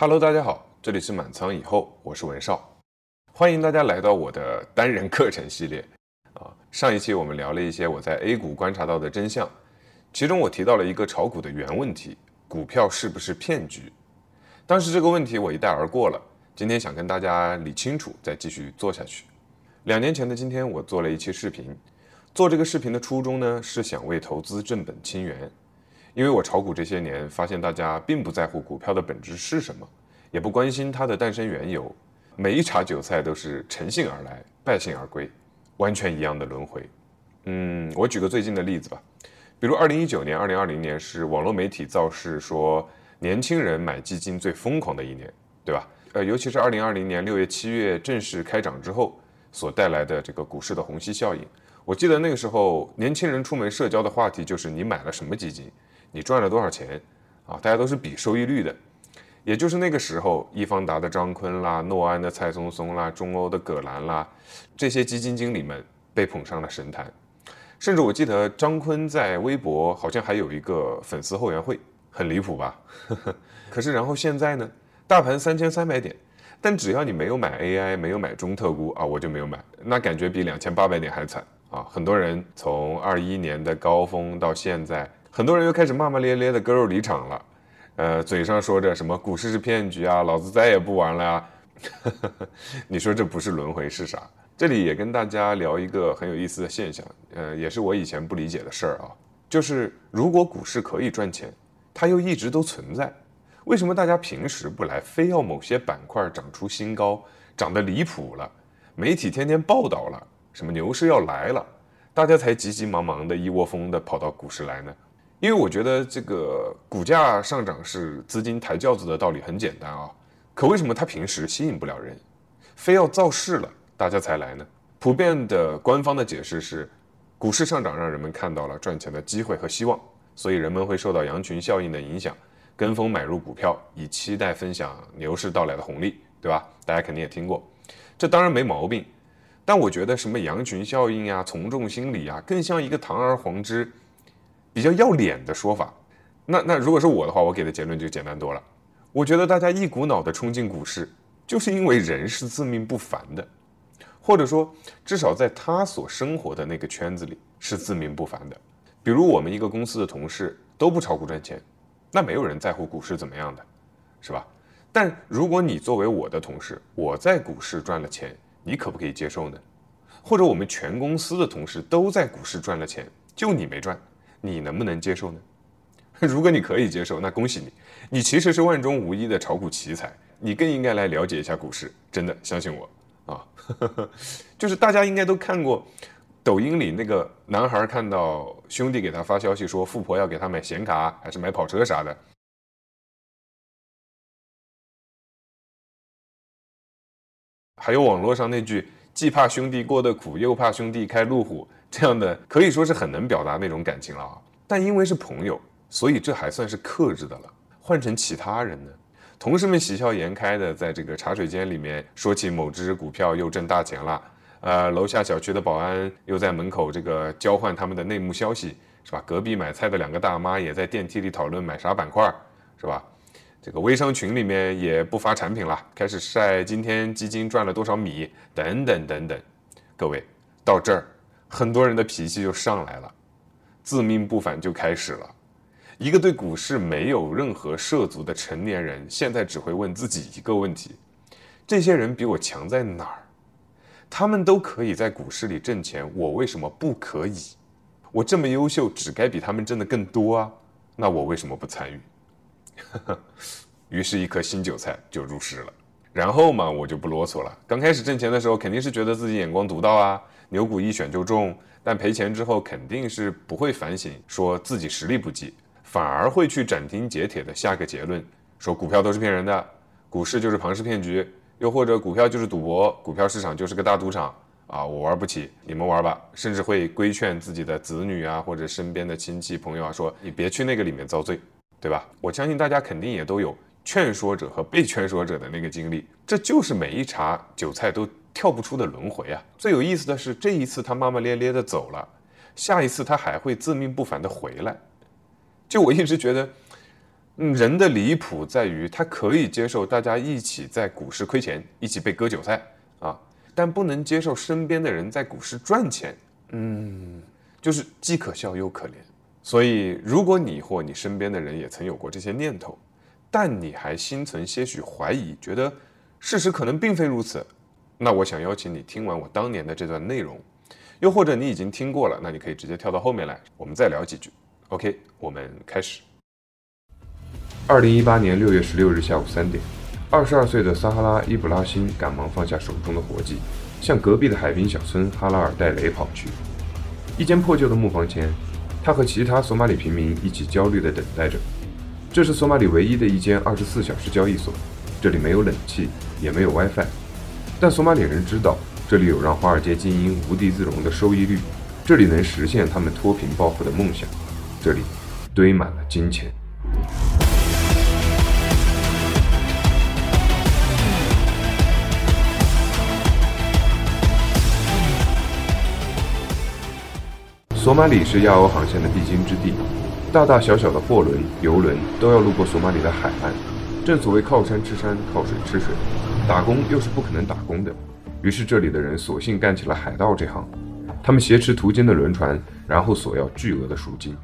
Hello，大家好，这里是满仓以后，我是文少，欢迎大家来到我的单人课程系列。啊，上一期我们聊了一些我在 A 股观察到的真相，其中我提到了一个炒股的原问题：股票是不是骗局？当时这个问题我一带而过了，今天想跟大家理清楚，再继续做下去。两年前的今天，我做了一期视频，做这个视频的初衷呢，是想为投资正本清源。因为我炒股这些年，发现大家并不在乎股票的本质是什么，也不关心它的诞生缘由，每一茬韭菜都是乘兴而来，败兴而归，完全一样的轮回。嗯，我举个最近的例子吧，比如二零一九年、二零二零年是网络媒体造势说年轻人买基金最疯狂的一年，对吧？呃，尤其是二零二零年六月、七月正式开涨之后所带来的这个股市的虹吸效应，我记得那个时候年轻人出门社交的话题就是你买了什么基金。你赚了多少钱啊？大家都是比收益率的，也就是那个时候，易方达的张坤啦，诺安的蔡松松啦，中欧的葛兰啦，这些基金经理们被捧上了神坛。甚至我记得张坤在微博好像还有一个粉丝后援会，很离谱吧？可是然后现在呢，大盘三千三百点，但只要你没有买 AI，没有买中特估啊，我就没有买，那感觉比两千八百点还惨啊！很多人从二一年的高峰到现在。很多人又开始骂骂咧咧的割肉离场了，呃，嘴上说着什么股市是骗局啊，老子再也不玩了呀。你说这不是轮回是啥？这里也跟大家聊一个很有意思的现象，呃，也是我以前不理解的事儿啊，就是如果股市可以赚钱，它又一直都存在，为什么大家平时不来，非要某些板块涨出新高，涨得离谱了，媒体天天报道了，什么牛市要来了，大家才急急忙忙的一窝蜂的跑到股市来呢？因为我觉得这个股价上涨是资金抬轿子的道理很简单啊，可为什么它平时吸引不了人，非要造势了大家才来呢？普遍的官方的解释是，股市上涨让人们看到了赚钱的机会和希望，所以人们会受到羊群效应的影响，跟风买入股票，以期待分享牛市到来的红利，对吧？大家肯定也听过，这当然没毛病，但我觉得什么羊群效应呀、从众心理呀，更像一个堂而皇之。比较要脸的说法，那那如果是我的话，我给的结论就简单多了。我觉得大家一股脑的冲进股市，就是因为人是自命不凡的，或者说至少在他所生活的那个圈子里是自命不凡的。比如我们一个公司的同事都不炒股赚钱，那没有人在乎股市怎么样的，是吧？但如果你作为我的同事，我在股市赚了钱，你可不可以接受呢？或者我们全公司的同事都在股市赚了钱，就你没赚？你能不能接受呢？如果你可以接受，那恭喜你，你其实是万中无一的炒股奇才，你更应该来了解一下股市。真的，相信我啊呵呵，就是大家应该都看过抖音里那个男孩看到兄弟给他发消息说富婆要给他买显卡还是买跑车啥的，还有网络上那句既怕兄弟过得苦，又怕兄弟开路虎。这样的可以说是很能表达那种感情了啊，但因为是朋友，所以这还算是克制的了。换成其他人呢，同事们喜笑颜开的在这个茶水间里面说起某只股票又挣大钱了，呃，楼下小区的保安又在门口这个交换他们的内幕消息，是吧？隔壁买菜的两个大妈也在电梯里讨论买啥板块，是吧？这个微商群里面也不发产品了，开始晒今天基金赚了多少米，等等等等。各位到这儿。很多人的脾气就上来了，自命不凡就开始了。一个对股市没有任何涉足的成年人，现在只会问自己一个问题：这些人比我强在哪儿？他们都可以在股市里挣钱，我为什么不可以？我这么优秀，只该比他们挣的更多啊！那我为什么不参与？于是，一颗新韭菜就入市了。然后嘛，我就不啰嗦了。刚开始挣钱的时候，肯定是觉得自己眼光独到啊。牛股一选就中，但赔钱之后肯定是不会反省，说自己实力不济，反而会去斩钉截铁的下个结论，说股票都是骗人的，股市就是庞氏骗局，又或者股票就是赌博，股票市场就是个大赌场啊，我玩不起，你们玩吧，甚至会规劝自己的子女啊，或者身边的亲戚朋友啊，说你别去那个里面遭罪，对吧？我相信大家肯定也都有劝说者和被劝说者的那个经历，这就是每一茬韭菜都。跳不出的轮回啊！最有意思的是，这一次他骂骂咧咧的走了，下一次他还会自命不凡的回来。就我一直觉得，嗯，人的离谱在于他可以接受大家一起在股市亏钱，一起被割韭菜啊，但不能接受身边的人在股市赚钱。嗯，就是既可笑又可怜。所以，如果你或你身边的人也曾有过这些念头，但你还心存些许怀疑，觉得事实可能并非如此，那我想邀请你听完我当年的这段内容，又或者你已经听过了，那你可以直接跳到后面来，我们再聊几句。OK，我们开始。二零一八年六月十六日下午三点，二十二岁的撒哈拉·伊布拉辛赶忙放下手中的活计，向隔壁的海滨小村哈拉尔戴雷跑去。一间破旧的木房前，他和其他索马里平民一起焦虑地等待着。这是索马里唯一的一间二十四小时交易所，这里没有冷气，也没有 WiFi，但索马里人知道这里有让华尔街精英无地自容的收益率，这里能实现他们脱贫暴富的梦想，这里堆满了金钱。索马里是亚欧航线的必经之地，大大小小的货轮、游轮都要路过索马里的海岸。正所谓靠山吃山，靠水吃水，打工又是不可能打工的，于是这里的人索性干起了海盗这行。他们挟持途经的轮船，然后索要巨额的赎金。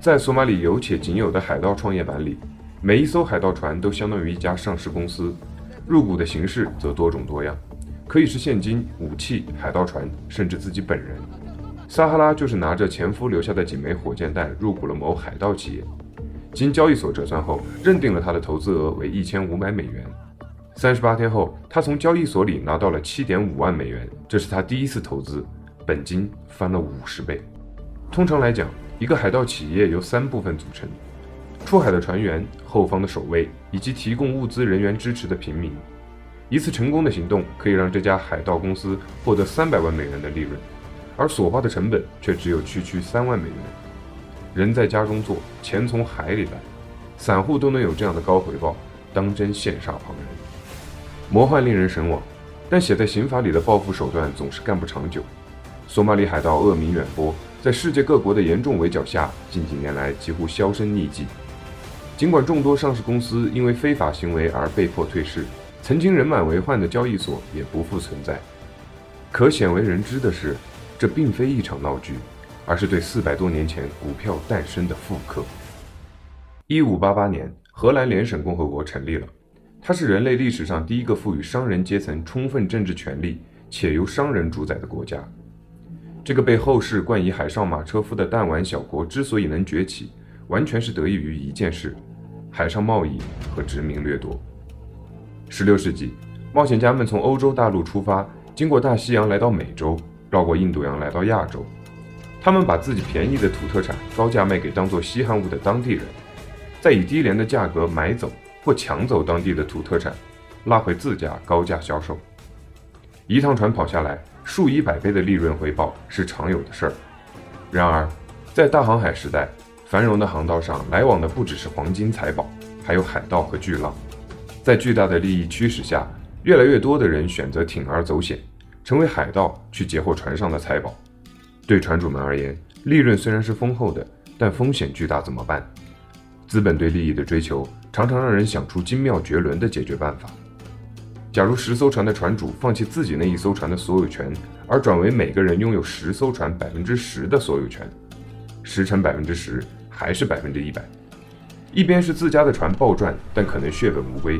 在索马里有且仅有的海盗创业板里，每一艘海盗船都相当于一家上市公司，入股的形式则多种多样，可以是现金、武器、海盗船，甚至自己本人。撒哈拉就是拿着前夫留下的几枚火箭弹入股了某海盗企业，经交易所折算后，认定了他的投资额为一千五百美元。三十八天后，他从交易所里拿到了七点五万美元，这是他第一次投资，本金翻了五十倍。通常来讲，一个海盗企业由三部分组成：出海的船员、后方的守卫以及提供物资人员支持的平民。一次成功的行动可以让这家海盗公司获得三百万美元的利润。而所花的成本却只有区区三万美元。人在家中坐，钱从海里来，散户都能有这样的高回报，当真羡煞旁人。魔幻令人神往，但写在刑法里的报复手段总是干不长久。索马里海盗恶名远播，在世界各国的严重围剿下，近几年来几乎销声匿迹。尽管众多上市公司因为非法行为而被迫退市，曾经人满为患的交易所也不复存在。可鲜为人知的是。这并非一场闹剧，而是对四百多年前股票诞生的复刻。一五八八年，荷兰联省共和国成立了，它是人类历史上第一个赋予商人阶层充分政治权利且由商人主宰的国家。这个被后世冠以“海上马车夫”的弹丸小国之所以能崛起，完全是得益于一件事：海上贸易和殖民掠夺。十六世纪，冒险家们从欧洲大陆出发，经过大西洋来到美洲。绕过印度洋来到亚洲，他们把自己便宜的土特产高价卖给当做稀罕物的当地人，再以低廉的价格买走或抢走当地的土特产，拉回自家高价销售。一趟船跑下来，数以百倍的利润回报是常有的事儿。然而，在大航海时代，繁荣的航道上来往的不只是黄金财宝，还有海盗和巨浪。在巨大的利益驱使下，越来越多的人选择铤而走险。成为海盗去截获船上的财宝，对船主们而言，利润虽然是丰厚的，但风险巨大，怎么办？资本对利益的追求，常常让人想出精妙绝伦的解决办法。假如十艘船的船主放弃自己那一艘船的所有权，而转为每个人拥有十艘船百分之十的所有权，十乘百分之十还是百分之一百。一边是自家的船暴赚，但可能血本无归；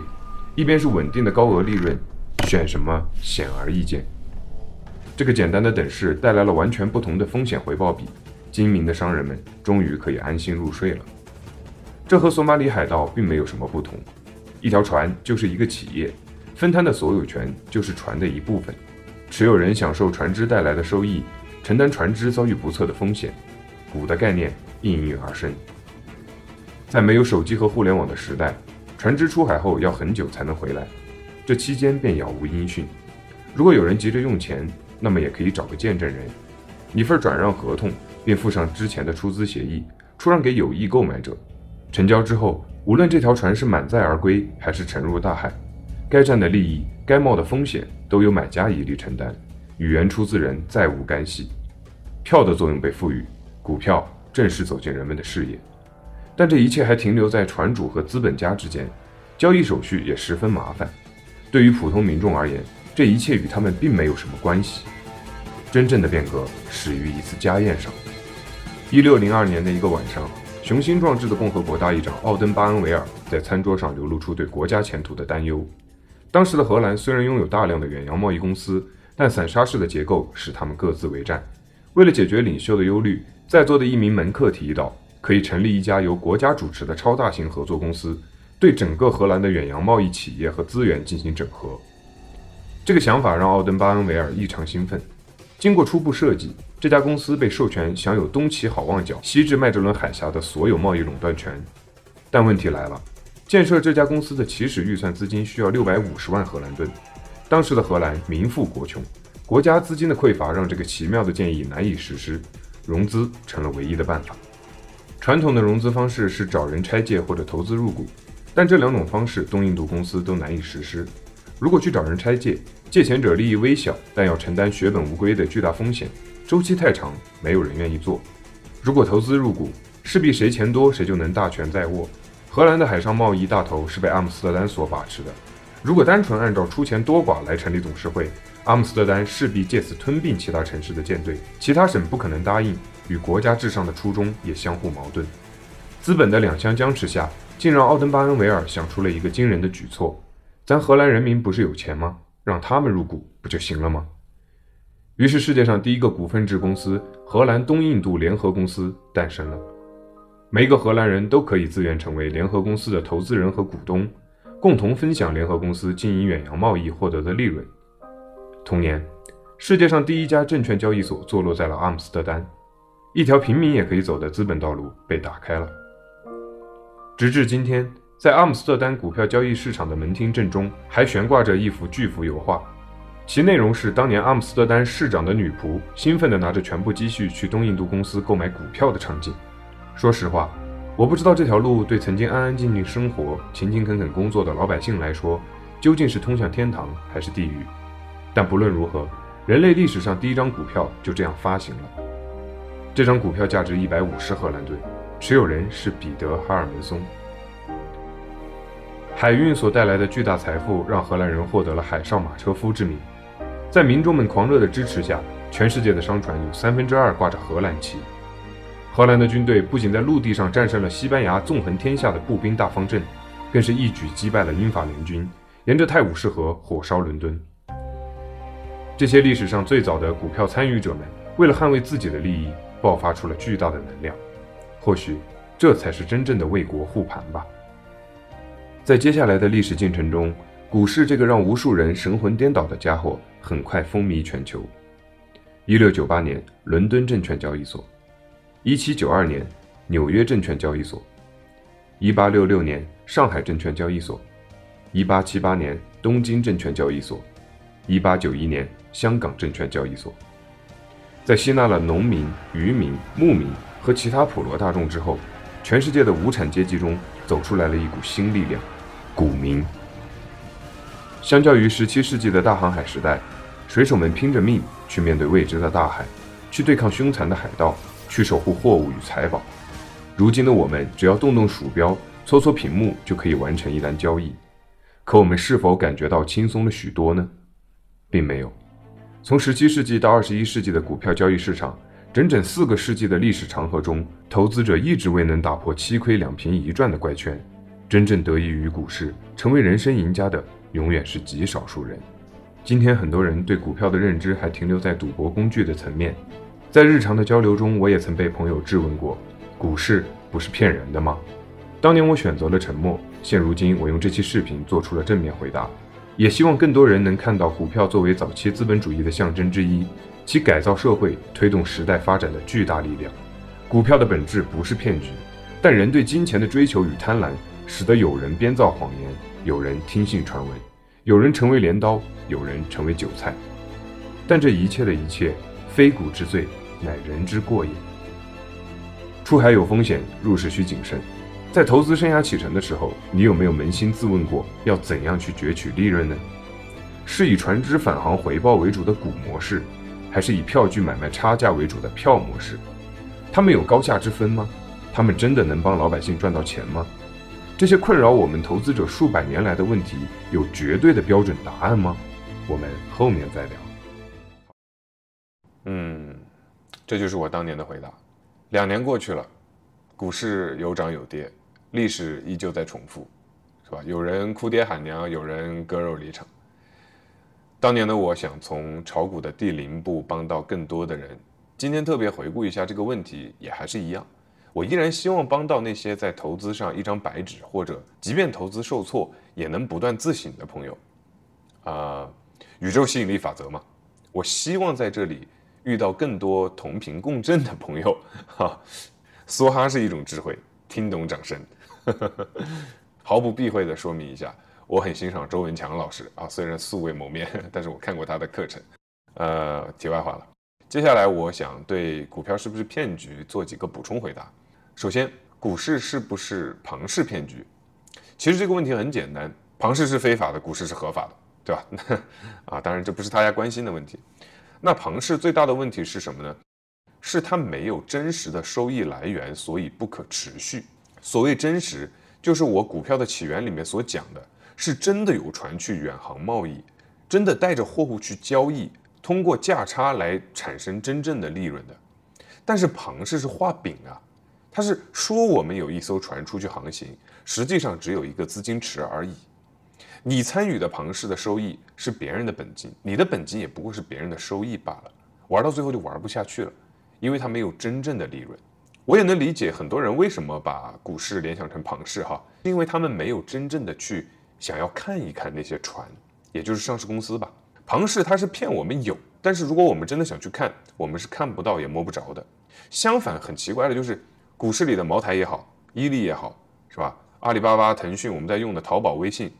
一边是稳定的高额利润，选什么显而易见。这个简单的等式带来了完全不同的风险回报比，精明的商人们终于可以安心入睡了。这和索马里海盗并没有什么不同，一条船就是一个企业，分摊的所有权就是船的一部分，持有人享受船只带来的收益，承担船只遭遇不测的风险。股的概念应运而生。在没有手机和互联网的时代，船只出海后要很久才能回来，这期间便杳无音讯。如果有人急着用钱，那么也可以找个见证人，一份转让合同，并附上之前的出资协议，出让给有意购买者。成交之后，无论这条船是满载而归，还是沉入大海，该站的利益、该冒的风险，都由买家一力承担，与原出资人再无干系。票的作用被赋予，股票正式走进人们的视野。但这一切还停留在船主和资本家之间，交易手续也十分麻烦。对于普通民众而言，这一切与他们并没有什么关系。真正的变革始于一次家宴上。一六零二年的一个晚上，雄心壮志的共和国大议长奥登巴恩维尔在餐桌上流露出对国家前途的担忧。当时的荷兰虽然拥有大量的远洋贸易公司，但散沙式的结构使他们各自为战。为了解决领袖的忧虑，在座的一名门客提议道。可以成立一家由国家主持的超大型合作公司，对整个荷兰的远洋贸易企业和资源进行整合。这个想法让奥登巴恩维尔异常兴奋。经过初步设计，这家公司被授权享有东起好望角、西至麦哲伦海峡的所有贸易垄断权。但问题来了，建设这家公司的起始预算资金需要六百五十万荷兰盾。当时的荷兰民富国穷，国家资金的匮乏让这个奇妙的建议难以实施，融资成了唯一的办法。传统的融资方式是找人拆借或者投资入股，但这两种方式东印度公司都难以实施。如果去找人拆借，借钱者利益微小，但要承担血本无归的巨大风险，周期太长，没有人愿意做。如果投资入股，势必谁钱多谁就能大权在握。荷兰的海上贸易大头是被阿姆斯特丹所把持的。如果单纯按照出钱多寡来成立董事会，阿姆斯特丹势必借此吞并其他城市的舰队，其他省不可能答应。与国家至上的初衷也相互矛盾，资本的两相僵持下，竟让奥登巴恩维尔想出了一个惊人的举措：咱荷兰人民不是有钱吗？让他们入股不就行了吗？于是，世界上第一个股份制公司——荷兰东印度联合公司诞生了。每一个荷兰人都可以自愿成为联合公司的投资人和股东，共同分享联合公司经营远洋贸易获得的利润。同年，世界上第一家证券交易所坐落在了阿姆斯特丹。一条平民也可以走的资本道路被打开了。直至今天，在阿姆斯特丹股票交易市场的门厅正中，还悬挂着一幅巨幅油画，其内容是当年阿姆斯特丹市长的女仆兴奋地拿着全部积蓄去东印度公司购买股票的场景。说实话，我不知道这条路对曾经安安静静生活、勤勤恳恳工作的老百姓来说，究竟是通向天堂还是地狱。但不论如何，人类历史上第一张股票就这样发行了。这张股票价值一百五十荷兰盾，持有人是彼得·哈尔门松。海运所带来的巨大财富让荷兰人获得了“海上马车夫”之名。在民众们狂热的支持下，全世界的商船有三分之二挂着荷兰旗。荷兰的军队不仅在陆地上战胜了西班牙纵横天下的步兵大方阵，更是一举击败了英法联军，沿着泰晤士河火烧伦敦。这些历史上最早的股票参与者们，为了捍卫自己的利益。爆发出了巨大的能量，或许这才是真正的为国护盘吧。在接下来的历史进程中，股市这个让无数人神魂颠倒的家伙很快风靡全球。一六九八年，伦敦证券交易所；一七九二年，纽约证券交易所；一八六六年，上海证券交易所；一八七八年，东京证券交易所；一八九一年，香港证券交易所。在吸纳了农民、渔民、牧民和其他普罗大众之后，全世界的无产阶级中走出来了一股新力量——股民。相较于十七世纪的大航海时代，水手们拼着命去面对未知的大海，去对抗凶残的海盗，去守护货物与财宝。如今的我们，只要动动鼠标，搓搓屏幕，就可以完成一单交易。可我们是否感觉到轻松了许多呢？并没有。从十七世纪到二十一世纪的股票交易市场，整整四个世纪的历史长河中，投资者一直未能打破七亏两平一赚的怪圈。真正得益于股市，成为人生赢家的，永远是极少数人。今天，很多人对股票的认知还停留在赌博工具的层面。在日常的交流中，我也曾被朋友质问过：股市不是骗人的吗？当年我选择了沉默，现如今我用这期视频做出了正面回答。也希望更多人能看到股票作为早期资本主义的象征之一，其改造社会、推动时代发展的巨大力量。股票的本质不是骗局，但人对金钱的追求与贪婪，使得有人编造谎言，有人听信传闻，有人成为镰刀，有人成为韭菜。但这一切的一切，非股之罪，乃人之过也。出海有风险，入市需谨慎。在投资生涯启程的时候，你有没有扪心自问过，要怎样去攫取利润呢？是以船只返航回报为主的股模式，还是以票据买卖差价为主的票模式？它们有高下之分吗？他们真的能帮老百姓赚到钱吗？这些困扰我们投资者数百年来的问题，有绝对的标准答案吗？我们后面再聊。嗯，这就是我当年的回答。两年过去了，股市有涨有跌，历史依旧在重复，是吧？有人哭爹喊娘，有人割肉离场。当年的我想从炒股的第零步帮到更多的人。今天特别回顾一下这个问题，也还是一样。我依然希望帮到那些在投资上一张白纸，或者即便投资受挫也能不断自省的朋友。啊，宇宙吸引力法则嘛，我希望在这里遇到更多同频共振的朋友。哈，梭哈是一种智慧，听懂掌声。毫不避讳地说明一下，我很欣赏周文强老师啊，虽然素未谋面，但是我看过他的课程。呃，题外话了。接下来，我想对股票是不是骗局做几个补充回答。首先，股市是不是庞氏骗局？其实这个问题很简单，庞氏是非法的，股市是合法的，对吧？啊，当然这不是大家关心的问题。那庞氏最大的问题是什么呢？是它没有真实的收益来源，所以不可持续。所谓真实，就是我股票的起源里面所讲的，是真的有船去远航贸易，真的带着货物去交易。通过价差来产生真正的利润的，但是庞氏是画饼啊，他是说我们有一艘船出去航行，实际上只有一个资金池而已。你参与的庞氏的收益是别人的本金，你的本金也不过是别人的收益罢了。玩到最后就玩不下去了，因为它没有真正的利润。我也能理解很多人为什么把股市联想成庞氏哈，因为他们没有真正的去想要看一看那些船，也就是上市公司吧。庞氏它是骗我们有，但是如果我们真的想去看，我们是看不到也摸不着的。相反，很奇怪的就是，股市里的茅台也好，伊利也好，是吧？阿里巴巴、腾讯，我们在用的淘宝、微信，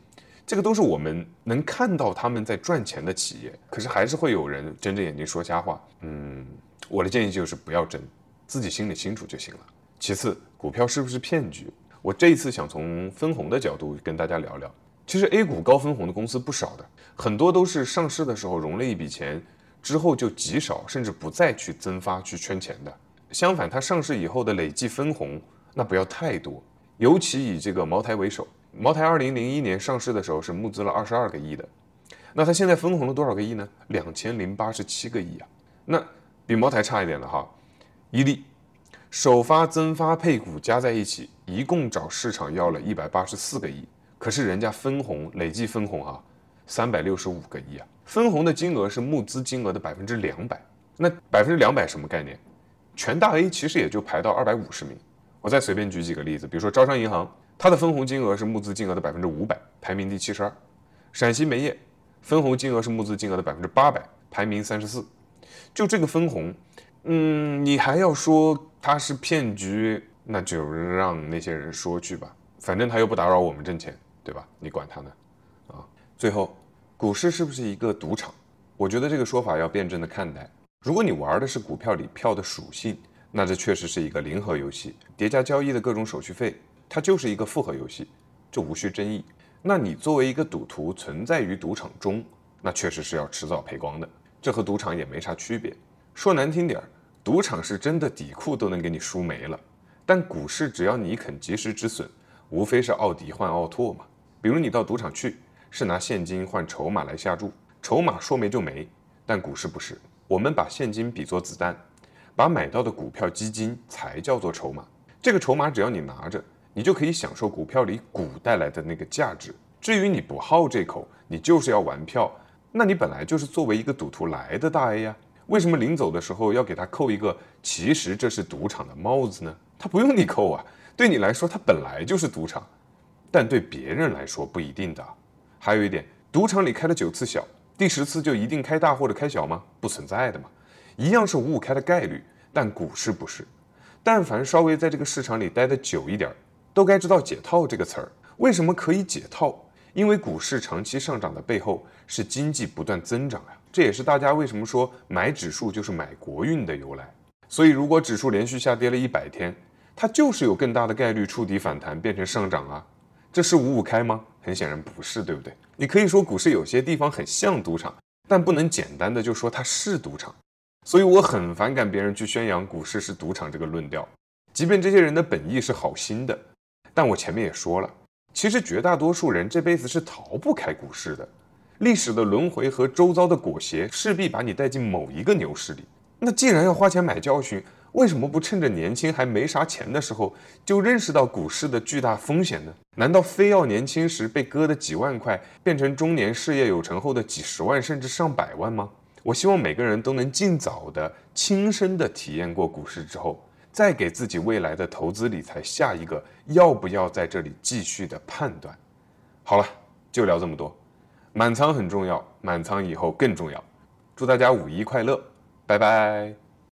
这个都是我们能看到他们在赚钱的企业。可是还是会有人睁着眼睛说瞎话。嗯，我的建议就是不要争，自己心里清楚就行了。其次，股票是不是骗局？我这一次想从分红的角度跟大家聊聊。其实 A 股高分红的公司不少的，很多都是上市的时候融了一笔钱，之后就极少甚至不再去增发去圈钱的。相反，它上市以后的累计分红那不要太多，尤其以这个茅台为首。茅台二零零一年上市的时候是募资了二十二个亿的，那它现在分红了多少个亿呢？两千零八十七个亿啊！那比茅台差一点了哈。伊利首发、增发、配股加在一起，一共找市场要了一百八十四个亿。可是人家分红累计分红啊，三百六十五个亿啊，分红的金额是募资金额的百分之两百。那百分之两百什么概念？全大 A 其实也就排到二百五十名。我再随便举几个例子，比如说招商银行，它的分红金额是募资金额的百分之五百，排名第七十二；陕西煤业分红金额是募资金额的百分之八百，排名三十四。就这个分红，嗯，你还要说它是骗局，那就让那些人说去吧，反正他又不打扰我们挣钱。对吧？你管他呢，啊！最后，股市是不是一个赌场？我觉得这个说法要辩证的看待。如果你玩的是股票里票的属性，那这确实是一个零和游戏，叠加交易的各种手续费，它就是一个复合游戏，这无需争议。那你作为一个赌徒存在于赌场中，那确实是要迟早赔光的，这和赌场也没啥区别。说难听点儿，赌场是真的底裤都能给你输没了，但股市只要你肯及时止损，无非是奥迪换奥拓嘛。比如你到赌场去，是拿现金换筹码来下注，筹码说没就没。但股市不是，我们把现金比作子弹，把买到的股票基金才叫做筹码。这个筹码只要你拿着，你就可以享受股票里股带来的那个价值。至于你不好这口，你就是要玩票，那你本来就是作为一个赌徒来的大 A 呀，为什么临走的时候要给他扣一个其实这是赌场的帽子呢？他不用你扣啊，对你来说他本来就是赌场。但对别人来说不一定的。还有一点，赌场里开了九次小，第十次就一定开大或者开小吗？不存在的嘛，一样是五五开的概率。但股市不是，但凡稍微在这个市场里待的久一点，都该知道解套这个词儿。为什么可以解套？因为股市长期上涨的背后是经济不断增长啊，这也是大家为什么说买指数就是买国运的由来。所以如果指数连续下跌了一百天，它就是有更大的概率触底反弹变成上涨啊。这是五五开吗？很显然不是，对不对？你可以说股市有些地方很像赌场，但不能简单的就说它是赌场。所以我很反感别人去宣扬股市是赌场这个论调。即便这些人的本意是好心的，但我前面也说了，其实绝大多数人这辈子是逃不开股市的。历史的轮回和周遭的裹挟，势必把你带进某一个牛市里。那既然要花钱买教训，为什么不趁着年轻还没啥钱的时候，就认识到股市的巨大风险呢？难道非要年轻时被割的几万块，变成中年事业有成后的几十万甚至上百万吗？我希望每个人都能尽早的亲身的体验过股市之后。再给自己未来的投资理财下一个要不要在这里继续的判断。好了，就聊这么多。满仓很重要，满仓以后更重要。祝大家五一快乐，拜拜。